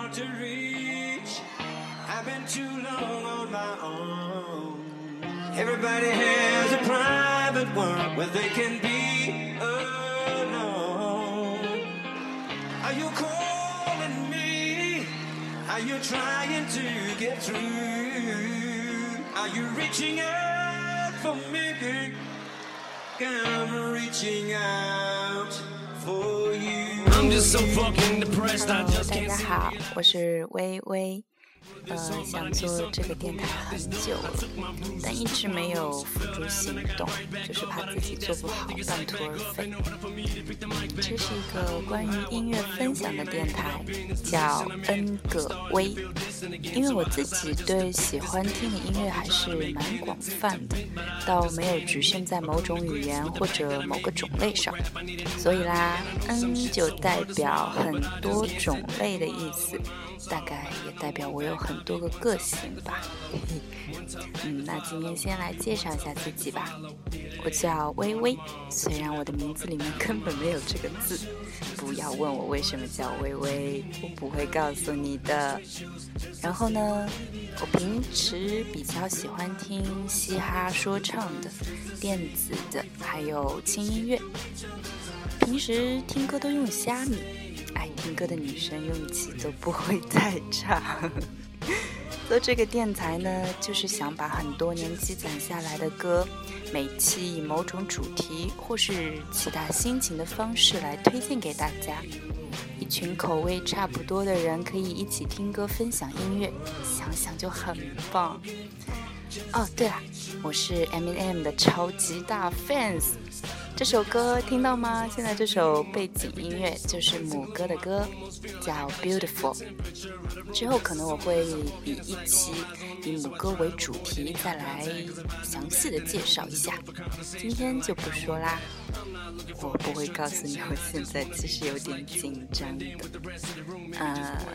hard to reach. I've been too long on my own. Everybody has a private world where they can be alone. Are you calling me? Are you trying to get through? Are you reaching out for me? I'm reaching out for you. I'm just so fucking depressed. I just 大 can't 家 see. 好，我是微微。呃，想做这个电台很久了，但一直没有付诸行动，就是怕自己做不好，半途而废。这是一个关于音乐分享的电台，叫 N 个微。因为我自己对喜欢听的音乐还是蛮广泛的，倒没有局限在某种语言或者某个种类上，所以啦，N 就代表很多种类的意思，大概也代表我有有很多个个性吧。嗯，那今天先来介绍一下自己吧。我叫微微，虽然我的名字里面根本没有这个字，不要问我为什么叫微微，我不会告诉你的。然后呢，我平时比较喜欢听嘻哈说唱的、电子的，还有轻音乐。平时听歌都用虾米，歌的女生运气都不会太差。做这个电台呢，就是想把很多年积攒下来的歌，每期以某种主题或是其他心情的方式来推荐给大家。一群口味差不多的人可以一起听歌、分享音乐，想想就很棒。哦，对了，我是 M&M 的超级大 fans。这首歌听到吗？现在这首背景音乐就是母歌的歌，叫 Beautiful。之后可能我会以一期以母歌为主题再来详细的介绍一下，今天就不说啦。我不会告诉你，我现在其实有点紧张的。呃，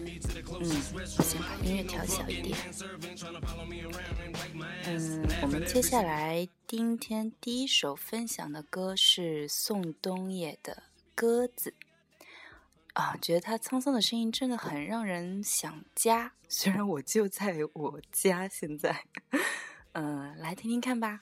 嗯，我先把音乐调小一点。嗯，我们接下来今天第一首分享的歌是宋冬野的《鸽子》。啊，觉得他沧桑的声音真的很让人想家。虽然我就在我家，现在，嗯、来听听看吧。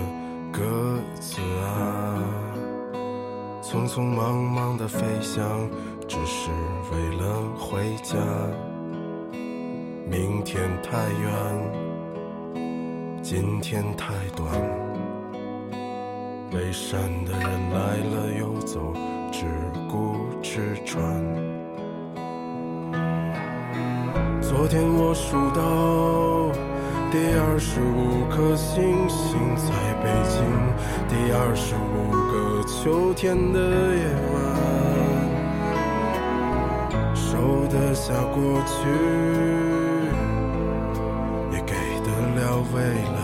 子啊，匆匆忙忙的飞翔，只是为了回家。明天太远，今天太短，背山的人来了又走，只顾吃穿。昨天我数到第二十五颗星星在北京，第二十五个秋天的夜晚，收得下过去，也给得了未来。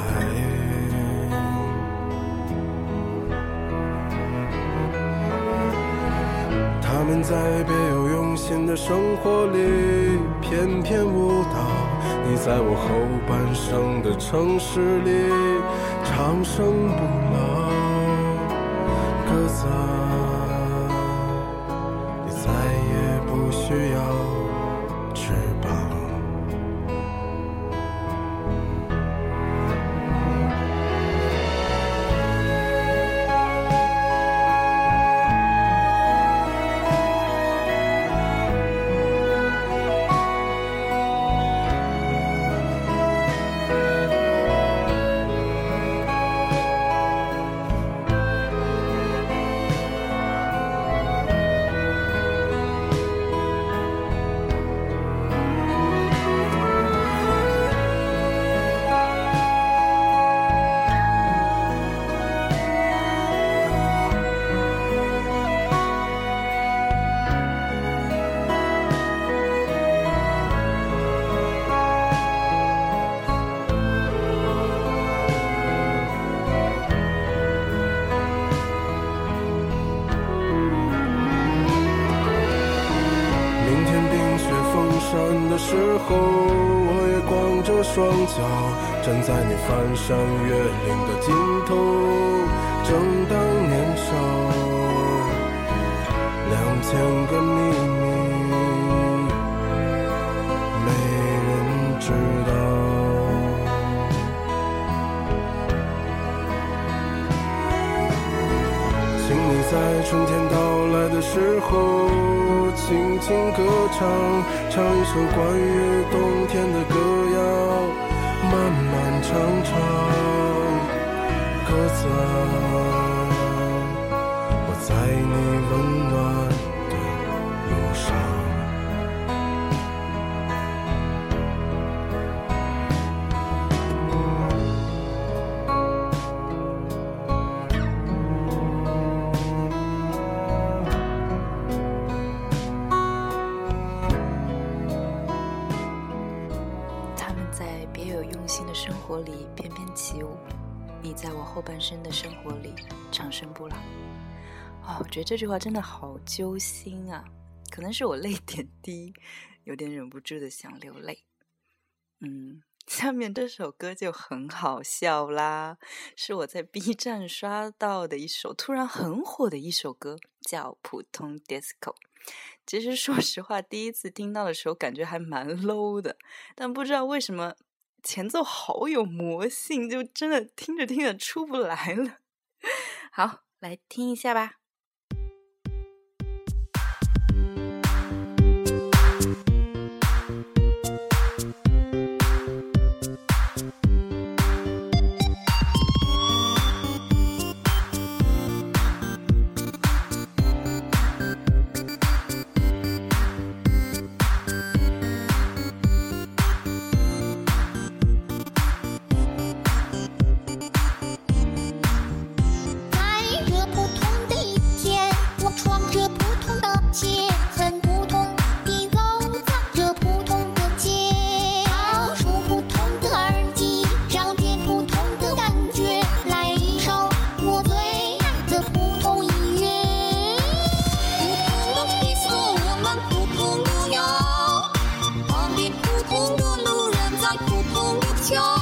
他们在别有用心的生活里翩翩舞，你在我后半生的城市里长生不老。鸽子着双脚，站在你翻山越岭的尽头。正当年少，两千个秘密。没人知道。请你在春天到来的时候，轻轻歌唱，唱一首关于冬天的歌他们在别有用心的生活里翩翩起舞，你在我后半生的生活里长生不老。哦，我觉得这句话真的好揪心啊！可能是我泪点低，有点忍不住的想流泪。嗯，下面这首歌就很好笑啦，是我在 B 站刷到的一首突然很火的一首歌，叫《普通 Disco》。其实说实话，第一次听到的时候感觉还蛮 low 的，但不知道为什么。前奏好有魔性，就真的听着听着出不来了。好，来听一下吧。 안녕.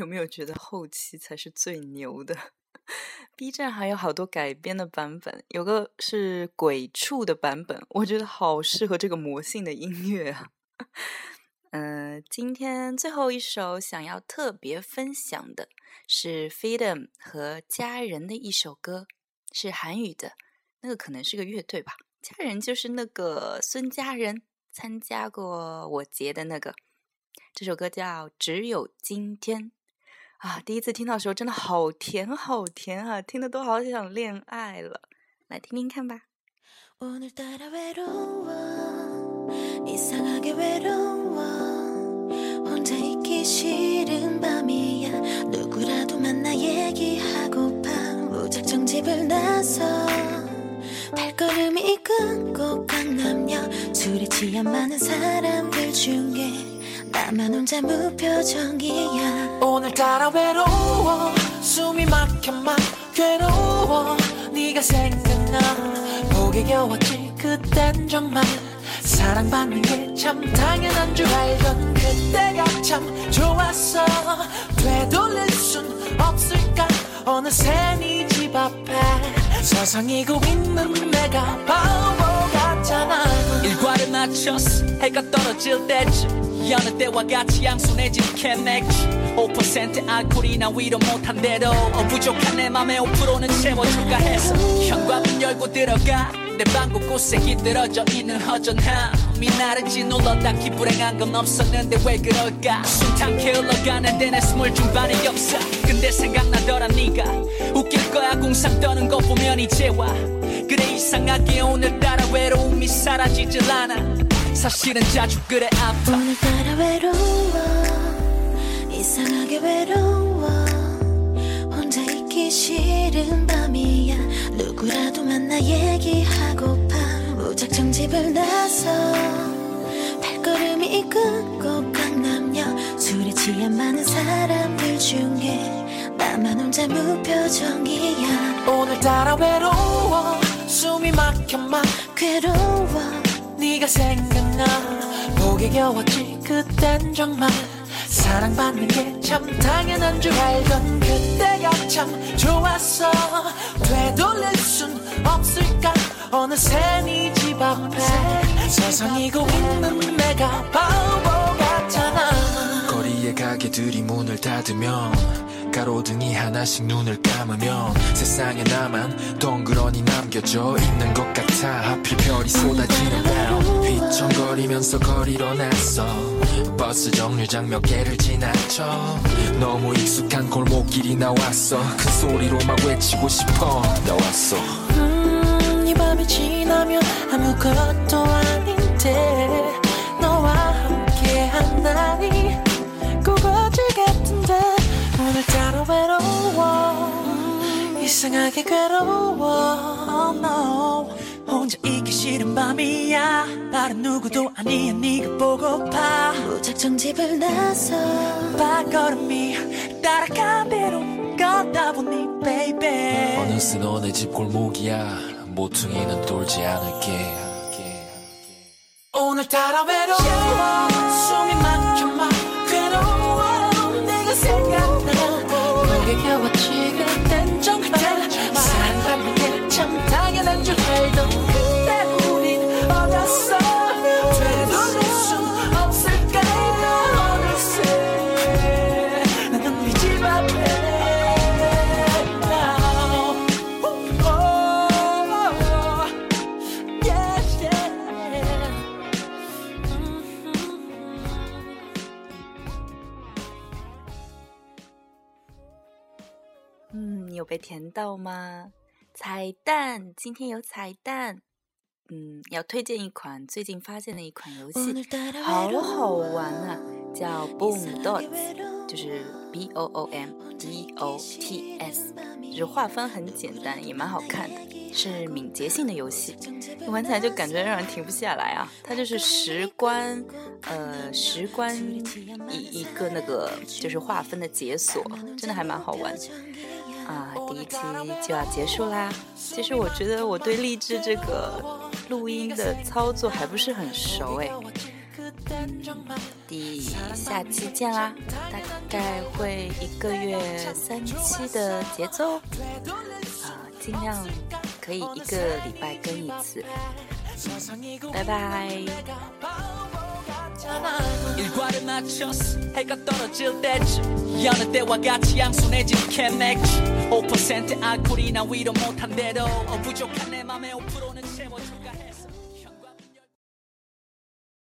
有没有觉得后期才是最牛的？B 站还有好多改编的版本，有个是鬼畜的版本，我觉得好适合这个魔性的音乐啊。嗯，今天最后一首想要特别分享的是 Freedom 和家人的一首歌，是韩语的，那个可能是个乐队吧。家人就是那个孙家人参加过我节的那个。这首歌叫《只有今天》啊，第一次听到的时候真的好甜好甜啊，听的都好想恋爱了。来听听看吧。 나만 혼자 무표정이야. 오늘따라 외로워. 숨이 막혀 막 괴로워. 네가 생각나. 보게 겨웠지 그땐 정말. 사랑받는 게 참 당연한 줄 알던 그때가 참 좋았어. 되돌릴 순 없을까? 어느새 네집 앞에 서성이고 있는 내가 바보 같잖아. 일과를 마쳤어 해가 떨어질 때쯤 여느 때와 같이 양손에 집캔 맥주 5% 알코올이나 위로 못한 대로 어, 부족한 내 맘에 5%는 채워줄까 해서 현관문 열고 들어가. 내 방 곳곳에 기들어져 있는 허전함이 나를 짓눌러 딱히 불행한 건 없었는데 왜 그럴까? 순탄케 흘러가는데 내 스물 중반의 역사 근데 생각나더라 네가. 웃길 거야 공상 떠는 거 보면 이제 와. 그래 이상하게 오늘따라 외로움이 사라지질 않아 사실은 자주 그래 아파. 오늘따라 외로워. 이상하게 외로워. 혼자 있기 싫은 밤이야. 누구라도 만나 얘기하고파. 무작정 집을 나서 발걸음이 끊고 강남역 술에 취한 많은 사람들 중에 나만 혼자 무표정이야. 오늘따라 외로워. 숨이 막혀 막 괴로워 네가 생각나 보게 겨웠지 그땐 정말 사랑받는 게 참 당연한 줄 알던 그때가 참 좋았어. 되돌릴 순 없을까? 어느새 네집 앞에 서성이고 있는 내가 바보 같잖아. 거리의 가게들이 문을 닫으면 가로등이 하나씩 눈을 감으면 세상에 나만 덩그러니 남겨져 있는 것 같아 하필 별이 쏟아지는 밤 휘청거리면서 거리로 나서 버스 정류장 몇 개를 지나쳐. 너무 익숙한 골목길이 나왔어. 큰 소리로 막 외치고 싶어. 나왔어. 음, 이 밤이 지나면 아무것도 아닌데 너와 함께한 날이 꼭 어제 같은데 오늘따라 외로워. 이상하게 괴로워. Oh no. 혼자 있기 싫은 밤이야. 다른 누구도 아니야. 네가 보고파. 무작정 집을 나서 발걸음이 따라간 대로 걷다 보니 baby. 어느새 너네 집 골목이야. 모퉁이는 돌지 않을게. 오늘따라 외로워 숨이 막혀 막 甜到吗？彩蛋，今天有彩蛋。嗯，要推荐一款最近发现的一款游戏，好好玩啊，叫 Boom Dots，就是 B O O M D O T S，就是划分很简单，也蛮好看的，是敏捷性的游戏，玩起来就感觉让人停不下来啊。它就是时光，呃，时光一一个那个就是划分的解锁，真的还蛮好玩。啊，第一期就要结束啦。其实我觉得我对励志这个录音的操作还不是很熟哎，第下期见啦！大概会一个月三期的节奏，啊，尽量可以一个礼拜更一次。拜拜。 여느 때와 같이 양순해진 캔맥주 5% 알코올이나 위로 못한 대로 어, 부족한 내 맘에 5%는 채워줘